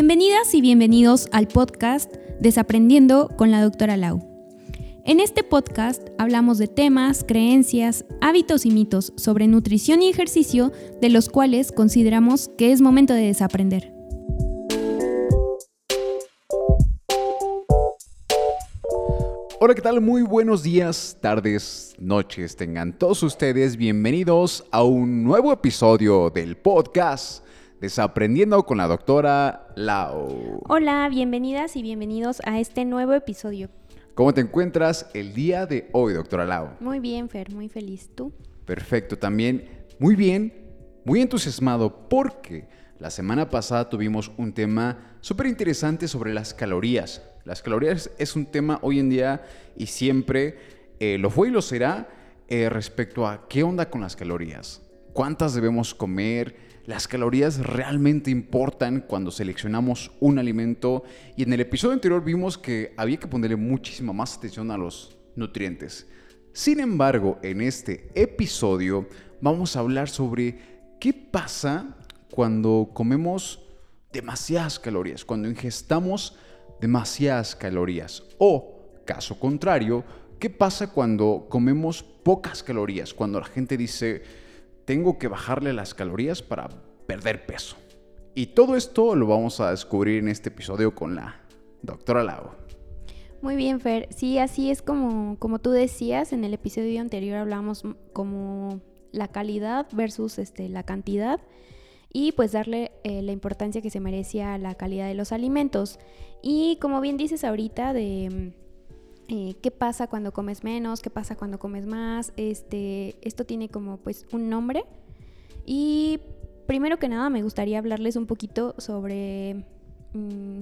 Bienvenidas y bienvenidos al podcast Desaprendiendo con la doctora Lau. En este podcast hablamos de temas, creencias, hábitos y mitos sobre nutrición y ejercicio de los cuales consideramos que es momento de desaprender. Hola, ¿qué tal? Muy buenos días, tardes, noches. Tengan todos ustedes bienvenidos a un nuevo episodio del podcast Desaprendiendo con la doctora Lau. Hola, bienvenidas y bienvenidos a este nuevo episodio. ¿Cómo te encuentras el día de hoy, doctora Lau? Muy bien, Fer, muy feliz. ¿Tú? Perfecto, también muy bien, muy entusiasmado porque la semana pasada tuvimos un tema súper interesante sobre las calorías. Las calorías es un tema hoy en día y siempre eh, lo fue y lo será eh, respecto a qué onda con las calorías. ¿Cuántas debemos comer? Las calorías realmente importan cuando seleccionamos un alimento. Y en el episodio anterior vimos que había que ponerle muchísima más atención a los nutrientes. Sin embargo, en este episodio vamos a hablar sobre qué pasa cuando comemos demasiadas calorías, cuando ingestamos demasiadas calorías. O, caso contrario, qué pasa cuando comemos pocas calorías, cuando la gente dice tengo que bajarle las calorías para perder peso. Y todo esto lo vamos a descubrir en este episodio con la doctora Lau. Muy bien, Fer. Sí, así es como, como tú decías, en el episodio anterior hablamos como la calidad versus este, la cantidad y pues darle eh, la importancia que se merecía a la calidad de los alimentos. Y como bien dices ahorita de eh, qué pasa cuando comes menos, qué pasa cuando comes más. Este, esto tiene como pues un nombre. Y primero que nada me gustaría hablarles un poquito sobre mm,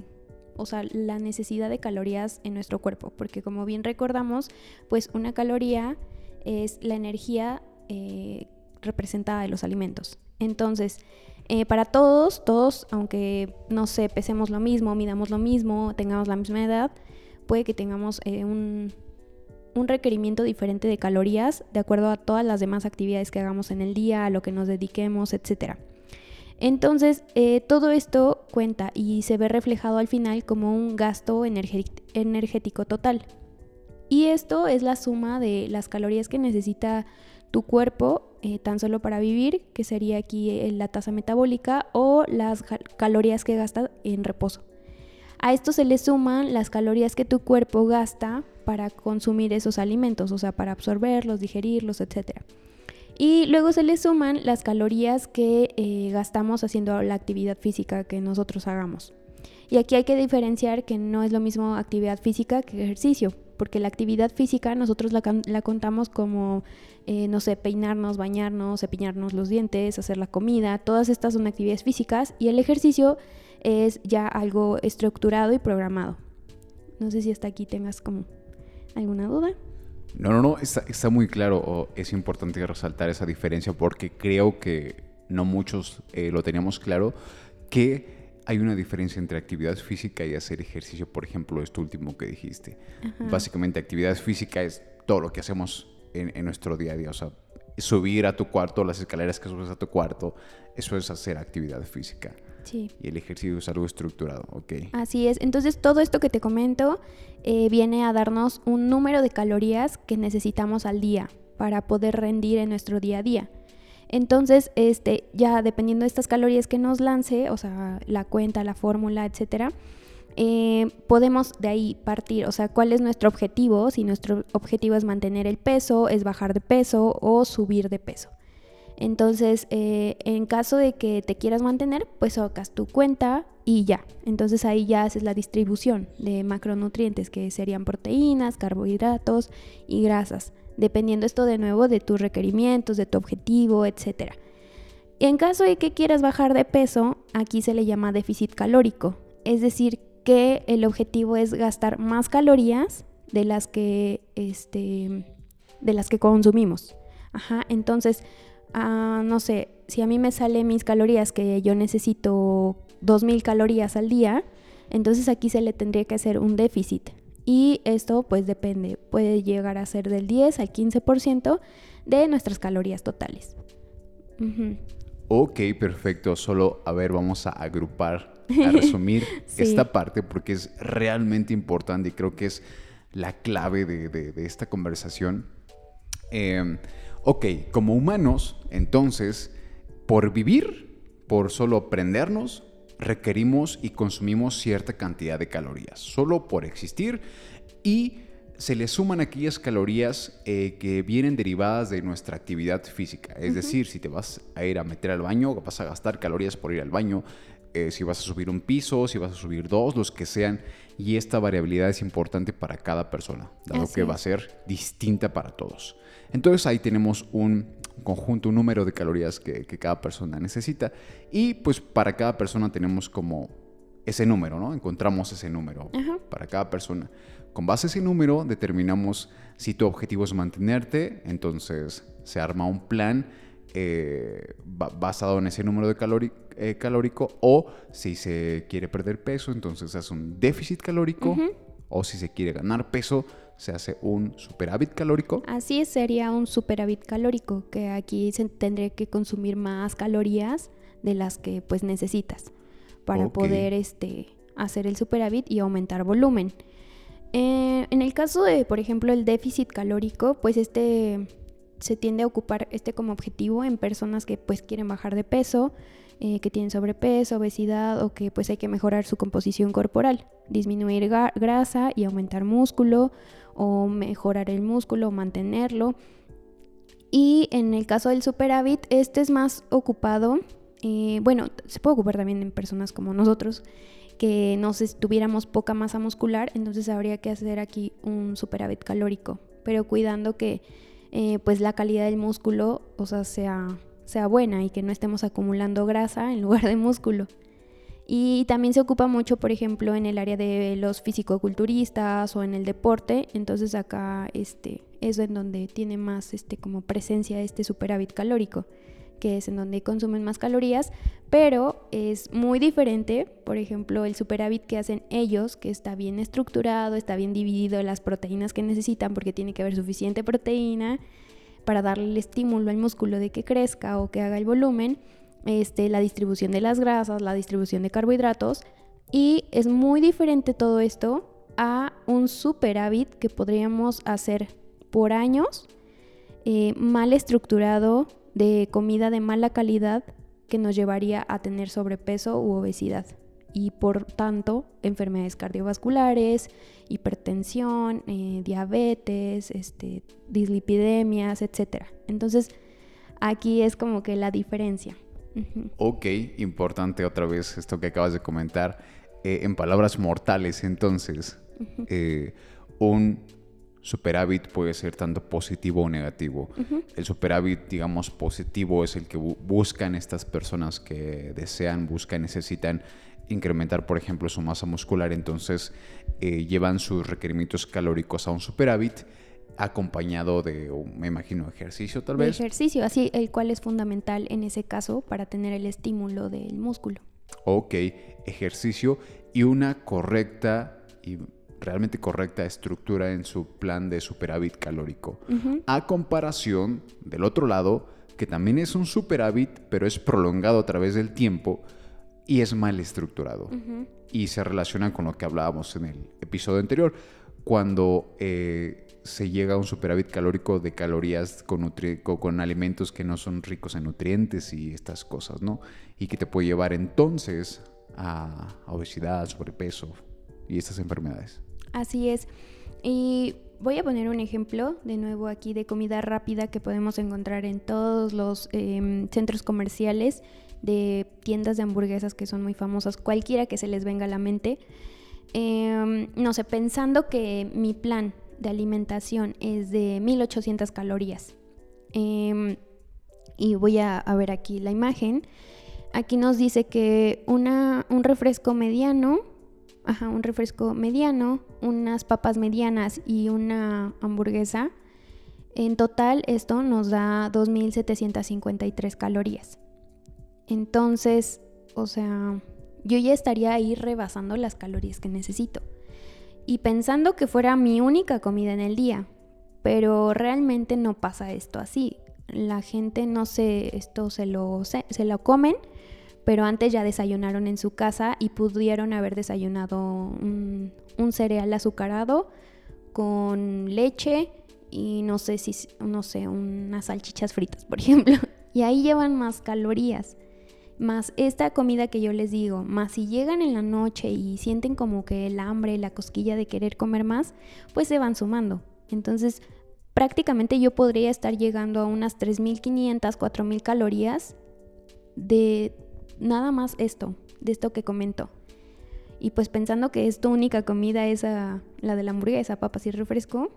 o sea, la necesidad de calorías en nuestro cuerpo, porque como bien recordamos, pues una caloría es la energía eh, representada de los alimentos. Entonces, eh, para todos, todos, aunque no sé, pesemos lo mismo, midamos lo mismo, tengamos la misma edad, puede que tengamos eh, un, requerimiento diferente de calorías de acuerdo a todas las demás actividades que hagamos en el día, a lo que nos dediquemos, etc. Entonces, eh, todo esto cuenta y se ve reflejado al final como un gasto energético total. Y esto es la suma de las calorías que necesita tu cuerpo eh, tan solo para vivir, que sería aquí la tasa metabólica, o las calorías que gasta en reposo. A esto se le suman las calorías que tu cuerpo gasta para consumir esos alimentos, o sea, para absorberlos, digerirlos, etc. Y luego se le suman las calorías que eh, gastamos haciendo la actividad física que nosotros hagamos. Y aquí hay que diferenciar que no es lo mismo actividad física que ejercicio, porque la actividad física nosotros la, contamos como, eh, no sé, peinarnos, bañarnos, cepillarnos los dientes, hacer la comida, todas estas son actividades físicas y el ejercicio es ya algo estructurado y programado. No sé si hasta aquí tengas como alguna duda. No, no, no, está, muy claro. es importante resaltar esa diferencia porque creo que no muchos eh, lo teníamos claro, que hay una diferencia entre actividad física y hacer ejercicio, por ejemplo, esto último que dijiste. Básicamente, actividad física es todo lo que hacemos en, en, nuestro día a día. O sea, subir a tu cuarto, las escaleras que subes a tu cuarto, eso es hacer actividad física. Y el ejercicio es algo estructurado, ok. Así es. Entonces todo esto que te comento eh, viene a darnos un número de calorías que necesitamos al día para poder rendir en nuestro día a día. Entonces, este, ya dependiendo de estas calorías que nos lance, o sea, la cuenta, la fórmula, etcétera, eh, podemos de ahí partir, o sea, cuál es nuestro objetivo, si nuestro objetivo es mantener el peso, es bajar de peso o subir de peso. Entonces, eh, en caso de que te quieras mantener, pues sacas tu cuenta y ya. Entonces ahí ya haces la distribución de macronutrientes, que serían proteínas, carbohidratos y grasas, dependiendo esto de nuevo de tus requerimientos, de tu objetivo, etc. En caso de que quieras bajar de peso, aquí se le llama déficit calórico, es decir, que el objetivo es gastar más calorías de las que, este, de las que consumimos. Ajá, entonces no sé, si a mí me sale mis calorías que yo necesito 2.000 calorías al día, entonces aquí se le tendría que hacer un déficit. Y esto pues depende, puede llegar a ser del 10 al 15% de nuestras calorías totales. Ok, perfecto. Solo, a ver, vamos a agrupar, a resumir esta parte porque es realmente importante y creo que es la clave de, esta conversación. Em, ok, como humanos, entonces, por vivir, por solo prendernos, requerimos y consumimos cierta cantidad de calorías, solo por existir y se le suman aquellas calorías eh, que vienen derivadas de nuestra actividad física. Es decir, si te vas a ir a meter al baño, vas a gastar calorías por ir al baño. Eh, si vas a subir un piso, si vas a subir dos, los que sean. Y esta variabilidad es importante para cada persona, dado que va a ser distinta para todos. Entonces ahí tenemos un conjunto, un número de calorías que, cada persona necesita. Y pues para cada persona tenemos como ese número, ¿no? Encontramos ese número para cada persona. Con base a ese número determinamos si tu objetivo es mantenerte, entonces se arma un plan eh, basado en ese número de eh, calórico o si se quiere perder peso, entonces hace un déficit calórico o si se quiere ganar peso, se hace un superávit calórico. Así sería un superávit calórico, que aquí se tendría que consumir más calorías de las que pues necesitas para poder este, hacer el superávit y aumentar volumen. Eh, en el caso de, por ejemplo, el déficit calórico, pues este se tiende a ocupar este como objetivo en personas que pues quieren bajar de peso, eh, que tienen sobrepeso, obesidad o que pues hay que mejorar su composición corporal, disminuir grasa y aumentar músculo o mejorar el músculo mantenerlo. Y en el caso del superávit, este es más ocupado, eh, bueno, se puede ocupar también en personas como nosotros, que nos tuviéramos poca masa muscular, entonces habría que hacer aquí un superávit calórico, pero cuidando que eh, pues la calidad del músculo, o sea, sea, sea buena y que no estemos acumulando grasa en lugar de músculo. Y también se ocupa mucho, por ejemplo, en el área de los fisicoculturistas o en el deporte. Entonces acá este, es en donde tiene más este, como presencia este superávit calórico que es en donde consumen más calorías, pero es muy diferente, por ejemplo, el superávit que hacen ellos, que está bien estructurado, está bien dividido las proteínas que necesitan porque tiene que haber suficiente proteína para darle el estímulo al músculo de que crezca o que haga el volumen, este, la distribución de las grasas, la distribución de carbohidratos, y es muy diferente todo esto a un superávit que podríamos hacer por años, eh, mal estructurado, de comida de mala calidad que nos llevaría a tener sobrepeso u obesidad y por tanto enfermedades cardiovasculares, hipertensión, eh, diabetes, este, dislipidemias, etc. Entonces aquí es como que la diferencia. Ok, importante otra vez esto que acabas de comentar. Eh, en palabras mortales, entonces, eh, un superávit puede ser tanto positivo o negativo. El superávit, digamos, positivo es el que buscan estas personas que desean, buscan, necesitan incrementar, por ejemplo, su masa muscular, entonces eh, llevan sus requerimientos calóricos a un superávit acompañado de, me imagino, ejercicio tal vez. ejercicio, así, el cual es fundamental en ese caso para tener el estímulo del músculo. Ok, ejercicio y una correcta y realmente correcta estructura en su plan de superávit calórico. A comparación del otro lado, que también es un superávit, pero es prolongado a través del tiempo y es mal estructurado. Y se relaciona con lo que hablábamos en el episodio anterior, cuando eh, se llega a un superávit calórico de calorías con, con alimentos que no son ricos en nutrientes y estas cosas, ¿no? Y que te puede llevar entonces a obesidad, sobrepeso y estas enfermedades. Así es. Y voy a poner un ejemplo de nuevo aquí de comida rápida que podemos encontrar en todos los em, centros comerciales de tiendas de hamburguesas que son muy famosas, cualquiera que se les venga a la mente. Em, no sé, pensando que mi plan de alimentación es de 1800 calorías. Em, y voy a, ver aquí la imagen. Aquí nos dice que una, un refresco mediano ajá, un refresco mediano, unas papas medianas y una hamburguesa, en total esto nos da 2.753 calorías. Entonces, o sea, yo ya estaría ahí rebasando las calorías que necesito. Y pensando que fuera mi única comida en el día, pero realmente no pasa esto así. la gente no sé, esto se lo, se, lo comen, pero antes ya desayunaron en su casa y pudieron haber desayunado un, cereal azucarado con leche y no sé si, no sé, unas salchichas fritas, por ejemplo. Y ahí llevan más calorías. Más esta comida que yo les digo, más si llegan en la noche y sienten como que el hambre, la cosquilla de querer comer más, pues se van sumando. Entonces, prácticamente yo podría estar llegando a unas 3.500, 4.000 calorías de nada más esto, de esto que comento. Y pues pensando que es tu única comida esa, la de la hamburguesa, papas y refresco,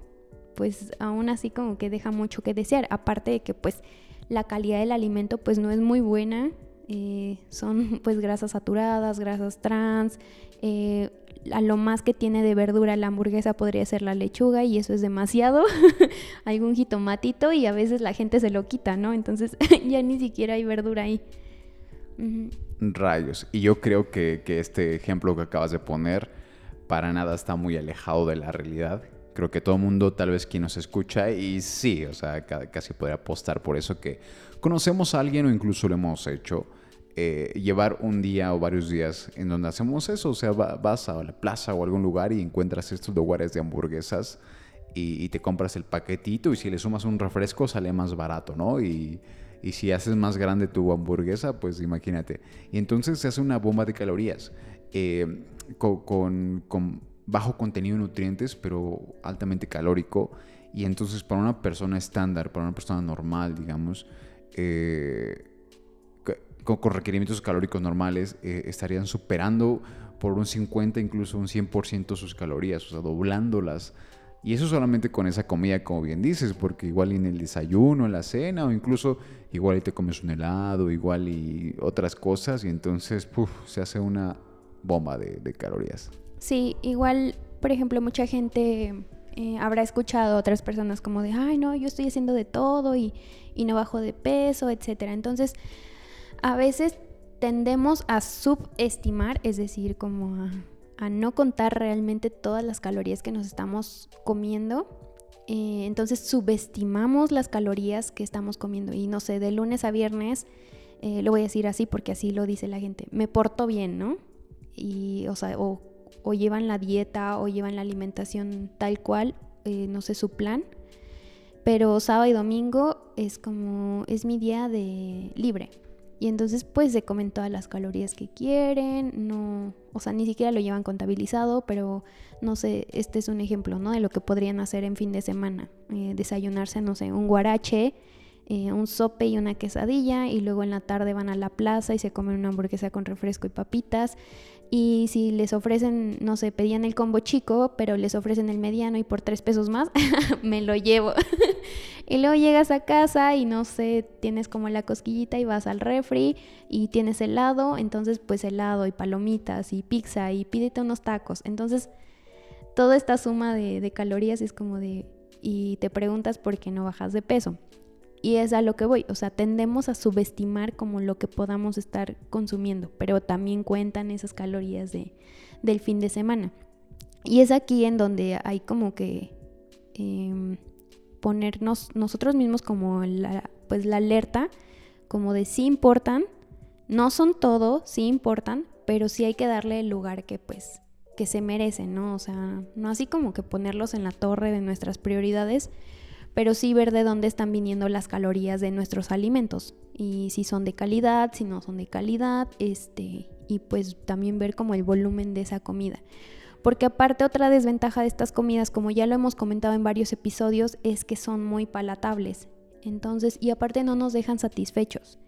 pues aún así como que deja mucho que desear. Aparte de que pues la calidad del alimento pues no es muy buena. Eh, son pues grasas saturadas, grasas trans. Eh, a lo más que tiene de verdura la hamburguesa podría ser la lechuga y eso es demasiado. Algún jitomatito y a veces la gente se lo quita, ¿no? Entonces ya ni siquiera hay verdura ahí. Rayos. Y yo creo que, que este ejemplo que acabas de poner para nada está muy alejado de la realidad creo que todo el mundo, tal vez quien nos escucha, y sí, o sea, casi podría apostar por eso que conocemos a alguien o incluso lo hemos hecho. Eh, llevar un día o varios días en donde hacemos eso, o sea, vas a la plaza o algún lugar y encuentras estos lugares de hamburguesas y, te compras el paquetito y si le sumas un refresco sale más barato, ¿no? Y, y si haces más grande tu hamburguesa, pues imagínate. Y entonces se hace una bomba de calorías eh, con, bajo contenido de nutrientes, pero altamente calórico. Y entonces para una persona estándar, para una persona normal, digamos, eh, con, requerimientos calóricos normales, eh, estarían superando por un 50, incluso un 100% sus calorías, o sea, doblándolas. Y eso solamente con esa comida, como bien dices, porque igual en el desayuno, en la cena, o incluso igual y te comes un helado, igual y otras cosas, y entonces se hace una bomba de calorías. Sí, igual, por ejemplo, mucha gente eh, habrá escuchado a otras personas como de, ay, no, yo estoy haciendo de todo y, no bajo de peso, etc. Entonces, a veces tendemos a subestimar, es decir, como a, no contar realmente todas las calorías que nos estamos comiendo. Eh, entonces subestimamos las calorías que estamos comiendo. Y no sé, de lunes a viernes, eh, lo voy a decir así porque así lo dice la gente, me porto bien, ¿no? Y, o sea, o llevan la dieta o llevan la alimentación tal cual, eh, no sé su plan. Pero sábado y domingo es como, es mi día de libre. Y entonces pues se comen todas las calorías que quieren, no, o sea, ni siquiera lo llevan contabilizado, pero no sé, este es un ejemplo, ¿no? De lo que podrían hacer en fin de semana. Eh, desayunarse, no sé, un guarache, eh, un sope y una quesadilla, y luego en la tarde van a la plaza y se comen una hamburguesa con refresco y papitas. Y si les ofrecen, no sé, pedían el combo chico, pero les ofrecen el mediano y por tres pesos más, me lo llevo. y luego llegas a casa y no sé, tienes como la cosquillita y vas al refri y tienes helado, entonces pues helado y palomitas y pizza y pídete unos tacos. Entonces, toda esta suma de, de calorías es como de... y te preguntas por qué no bajas de peso. Y es a lo que voy, o sea, tendemos a subestimar como lo que podamos estar consumiendo, pero también cuentan esas calorías de, del fin de semana. Y es aquí en donde hay como que em, ponernos nosotros mismos como la, pues la alerta, como de sí importan, no son todo, sí importan, pero sí hay que darle el lugar que pues que se merecen, ¿no? O sea, no así como que ponerlos en la torre de nuestras prioridades, pero sí ver de dónde están viniendo las calorías de nuestros alimentos y si son de calidad, si no son de calidad, este, y pues también ver como el volumen de esa comida. Porque aparte otra desventaja de estas comidas, como ya lo hemos comentado en varios episodios, es que son muy palatables. Entonces, y aparte no nos dejan satisfechos.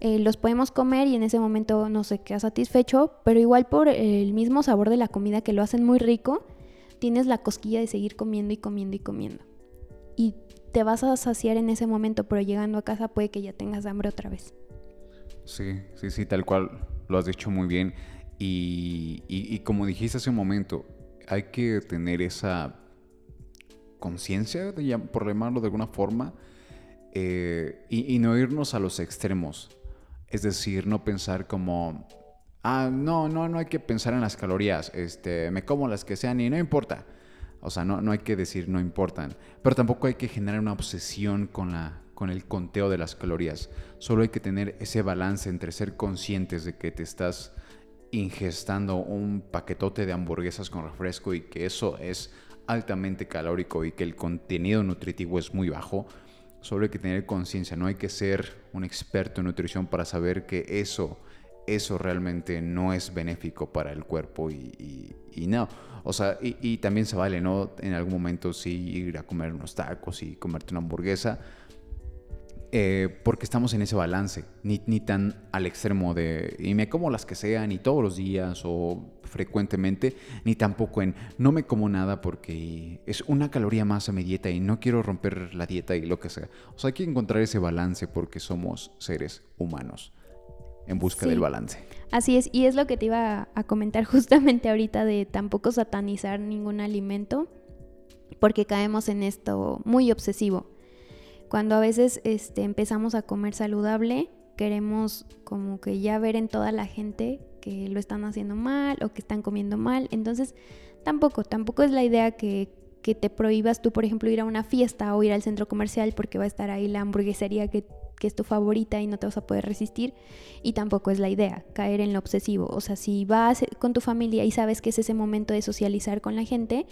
Eh, los podemos comer y en ese momento no se queda satisfecho, pero igual por el mismo sabor de la comida que lo hacen muy rico, tienes la cosquilla de seguir comiendo y comiendo y comiendo y te vas a saciar en ese momento, pero llegando a casa puede que ya tengas hambre otra vez. Sí, sí, sí, tal cual lo has dicho muy bien. Y, como dijiste hace un momento, hay que tener esa conciencia, por llamarlo de alguna forma, eh, y, y, no irnos a los extremos. Es decir, no pensar como, ah, no, no, no hay que pensar en las calorías, este, me como las que sean y no importa. O sea, no, no hay que decir no importan, pero tampoco hay que generar una obsesión con la, con el conteo de las calorías. Solo hay que tener ese balance entre ser conscientes de que te estás ingestando un paquetote de hamburguesas con refresco y que eso es altamente calórico y que el contenido nutritivo es muy bajo, solo hay que tener conciencia, no hay que ser un experto en nutrición para saber que eso, eso realmente no es benéfico para el cuerpo y, no. O sea, y, y, también se vale, ¿no? En algún momento sí ir a comer unos tacos y comerte una hamburguesa, eh, porque estamos en ese balance, ni, ni, tan al extremo de, y me como las que sean, ni todos los días o frecuentemente, ni tampoco en, no me como nada porque es una caloría más a mi dieta y no quiero romper la dieta y lo que sea. O sea, hay que encontrar ese balance porque somos seres humanos en busca del balance. Así es, y es lo que te iba a comentar justamente ahorita de tampoco satanizar ningún alimento, porque caemos en esto muy obsesivo cuando a veces este, empezamos a comer saludable, queremos como que ya ver en toda la gente que lo están haciendo mal o que están comiendo mal. Entonces, tampoco, tampoco es la idea que, que te prohíbas tú, por ejemplo, ir a una fiesta o ir al centro comercial porque va a estar ahí la hamburguesería que que es tu favorita y no te vas a poder resistir. Y tampoco es la idea, caer en lo obsesivo. O sea, si vas con tu familia y sabes que es ese momento de socializar con la gente,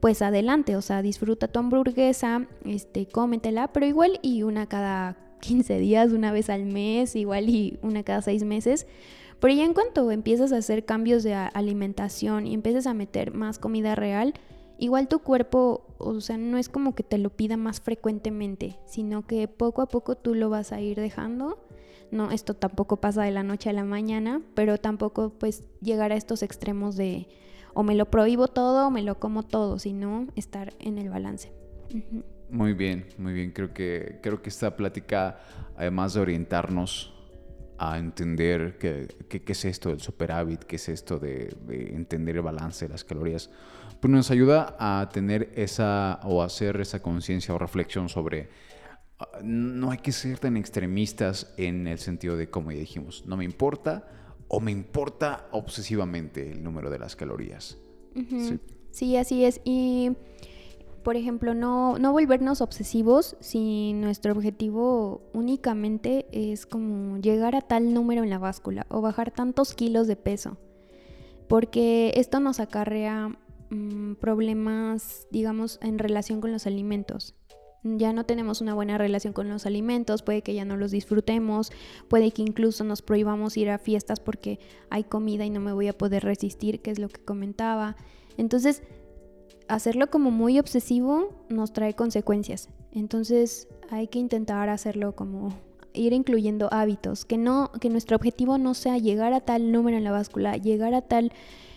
pues adelante, o sea, disfruta tu hamburguesa, este, cómetela, pero igual y una cada 15 días, una vez al mes, igual y una cada 6 meses. Pero ya en cuanto empiezas a hacer cambios de alimentación y empiezas a meter más comida real, igual tu cuerpo, o sea, no es como que te lo pida más frecuentemente, sino que poco a poco tú lo vas a ir dejando. No, esto tampoco pasa de la noche a la mañana, pero tampoco pues llegar a estos extremos de o me lo prohíbo todo o me lo como todo, sino estar en el balance. Muy bien, muy bien. Creo que, creo que esta plática, además de orientarnos a entender qué, qué, es esto del superávit, qué es esto de, de entender el balance de las calorías, pues nos ayuda a tener esa o hacer esa conciencia o reflexión sobre ah, no hay que ser tan extremistas en el sentido de como ya dijimos, no me importa o me importa obsesivamente el número de las calorías. sí. así es. Y por ejemplo, no, no volvernos obsesivos si nuestro objetivo únicamente es como llegar a tal número en la báscula o bajar tantos kilos de peso. Porque esto nos acarrea Mm, problemas, digamos, en relación con los alimentos. Ya no tenemos una buena relación con los alimentos, puede que ya no los disfrutemos, puede que incluso nos prohibamos ir a fiestas porque hay comida y no me voy a poder resistir, que es lo que comentaba. Entonces, hacerlo como muy obsesivo nos trae consecuencias. Entonces, hay que intentar hacerlo como ir incluyendo hábitos, que no que nuestro objetivo no sea llegar a tal número en la báscula, llegar a tal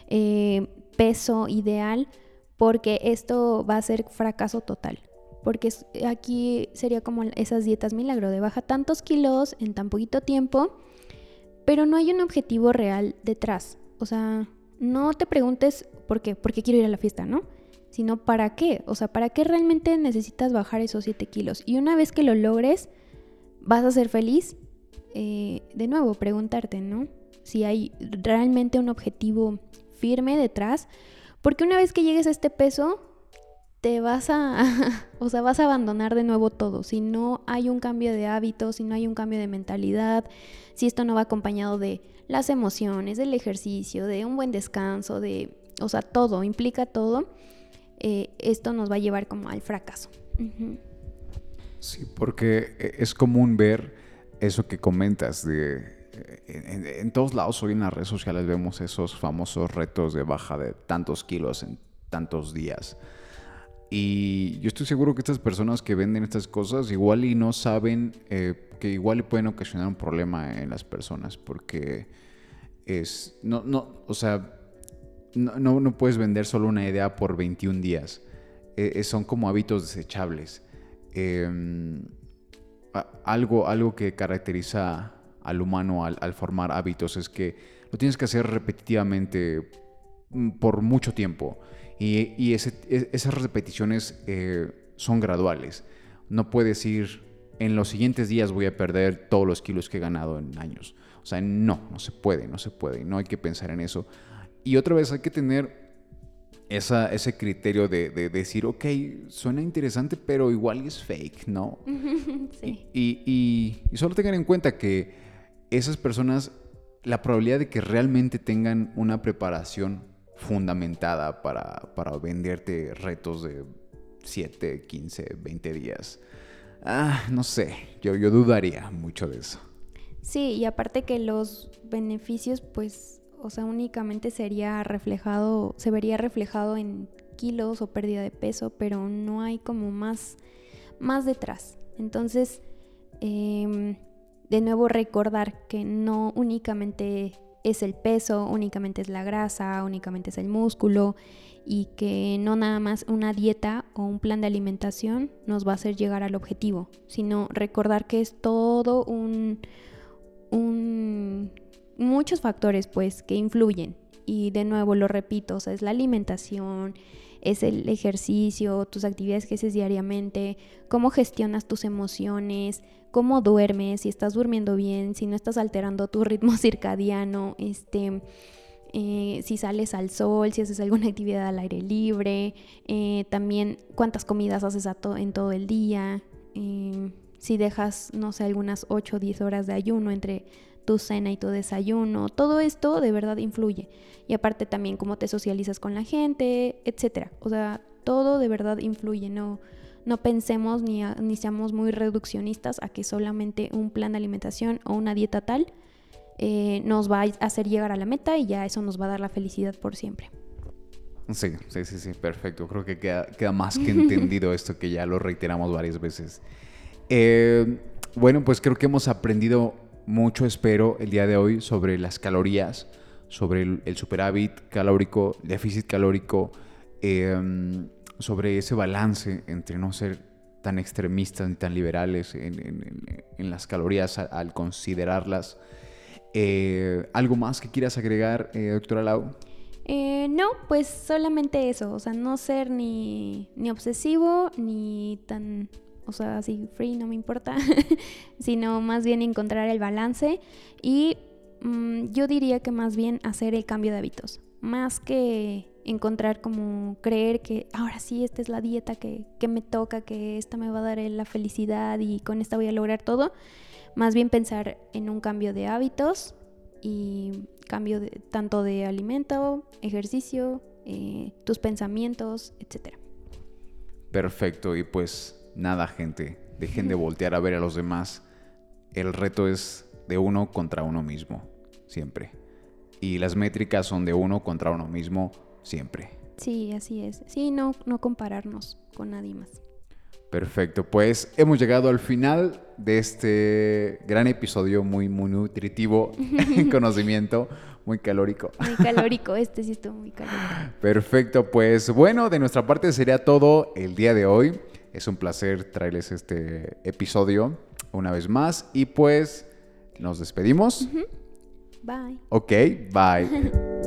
eh, peso ideal, porque esto va a ser fracaso total. Porque aquí sería como esas dietas milagro de baja tantos kilos en tan poquito tiempo, pero no hay un objetivo real detrás. O sea, no te preguntes por qué, porque quiero ir a la fiesta, ¿no? Sino para qué. O sea, ¿para qué realmente necesitas bajar esos 7 kilos? Y una vez que lo logres, vas a ser feliz. Eh, de nuevo, preguntarte, ¿no? Si hay realmente un objetivo firme detrás, porque una vez que llegues a este peso, te vas a, o sea, vas a abandonar de nuevo todo. Si no hay un cambio de hábitos, si no hay un cambio de mentalidad, si esto no va acompañado de las emociones, del ejercicio, de un buen descanso, de, o sea, todo, implica todo, eh, esto nos va a llevar como al fracaso. Sí, porque e, es común ver eso que comentas de en, todos lados hoy en las redes sociales vemos esos famosos retos de baja de tantos kilos en tantos días. Y yo estoy seguro que estas personas que venden estas cosas igual y no saben eh, que igual pueden ocasionar un problema en las personas porque es, no, no, o sea, no, no, puedes vender solo una idea por 21 días. Eh, son como hábitos desechables. Em, algo, algo que caracteriza al humano al, formar hábitos es que lo tienes que hacer repetitivamente mm, por mucho tiempo y, e, esas repeticiones eh, son graduales. No puedes ir en los siguientes días voy a perder todos los kilos que he ganado en años. O sea, no, no se puede, no se puede, no hay que pensar en eso. Y otra vez hay que tener esa, ese criterio de, de, decir, ok, suena interesante, pero igual es fake, ¿no? sí. Y, y, y, solo tengan en cuenta que esas personas, la probabilidad de que realmente tengan una preparación fundamentada para, para venderte retos de 7, 15, 20 días, ah, no sé, yo, yo dudaría mucho de eso. Sí, y aparte que los beneficios, pues, o sea, únicamente sería reflejado, se vería reflejado en kilos o pérdida de peso, pero no hay como más, más detrás. Entonces, em, de nuevo recordar que no únicamente es el peso, únicamente es la grasa, únicamente es el músculo y que no nada más una dieta o un plan de alimentación nos va a hacer llegar al objetivo, sino recordar que es todo un, un muchos factores pues que influyen. Y de nuevo lo repito, o sea, es la alimentación, es el ejercicio, tus actividades que haces diariamente, cómo gestionas tus emociones, cómo duermes, si estás durmiendo bien, si no estás alterando tu ritmo circadiano, este, eh, si sales al sol, si haces alguna actividad al aire libre, eh, también cuántas comidas haces en todo el día, eh, si dejas, no sé, algunas 8 o 10 horas de ayuno entre tu cena y tu desayuno, todo esto de verdad influye. Y aparte también cómo te socializas con la gente, etcétera. O sea, todo de verdad influye, no, no pensemos ni, ni seamos muy reduccionistas a que solamente un plan de alimentación o una dieta tal eh, nos va a hacer llegar a la meta y ya eso nos va a dar la felicidad por siempre. Sí, sí, sí, sí, perfecto. Creo que queda, queda más que entendido esto que ya lo reiteramos varias veces. Eh, bueno, pues creo que hemos aprendido mucho, espero, el día de hoy sobre las calorías, sobre el, superávit calórico, déficit calórico, em, sobre ese balance entre no ser tan extremistas ni tan liberales en, las calorías al, considerarlas. Eh, ¿Algo más que quieras agregar, eh, doctora Lau? Eh, no, pues solamente eso, o sea, no ser ni, ni obsesivo ni tan o sea, así free no me importa, sino más bien encontrar el balance y mm, yo diría que más bien hacer el cambio de hábitos, más que encontrar como creer que ahora sí esta es la dieta que, me toca, que esta me va a dar la felicidad y con esta voy a lograr todo, más bien pensar en un cambio de hábitos y cambio de, tanto de alimento, ejercicio, eh, tus pensamientos, etc. Perfecto, y pues Nada, gente. Dejen de voltear a ver a los demás. El reto es de uno contra uno mismo, siempre. Y las métricas son de uno contra uno mismo, siempre. Sí, así es. Sí, no, no compararnos con nadie más. Perfecto, pues hemos llegado al final de este gran episodio muy, muy nutritivo en conocimiento, muy calórico. Muy calórico, este sí estuvo muy calórico. Perfecto, pues bueno, de nuestra parte sería todo el día de hoy. Es un placer traerles este episodio una vez más y pues nos despedimos. Bye. Ok, bye.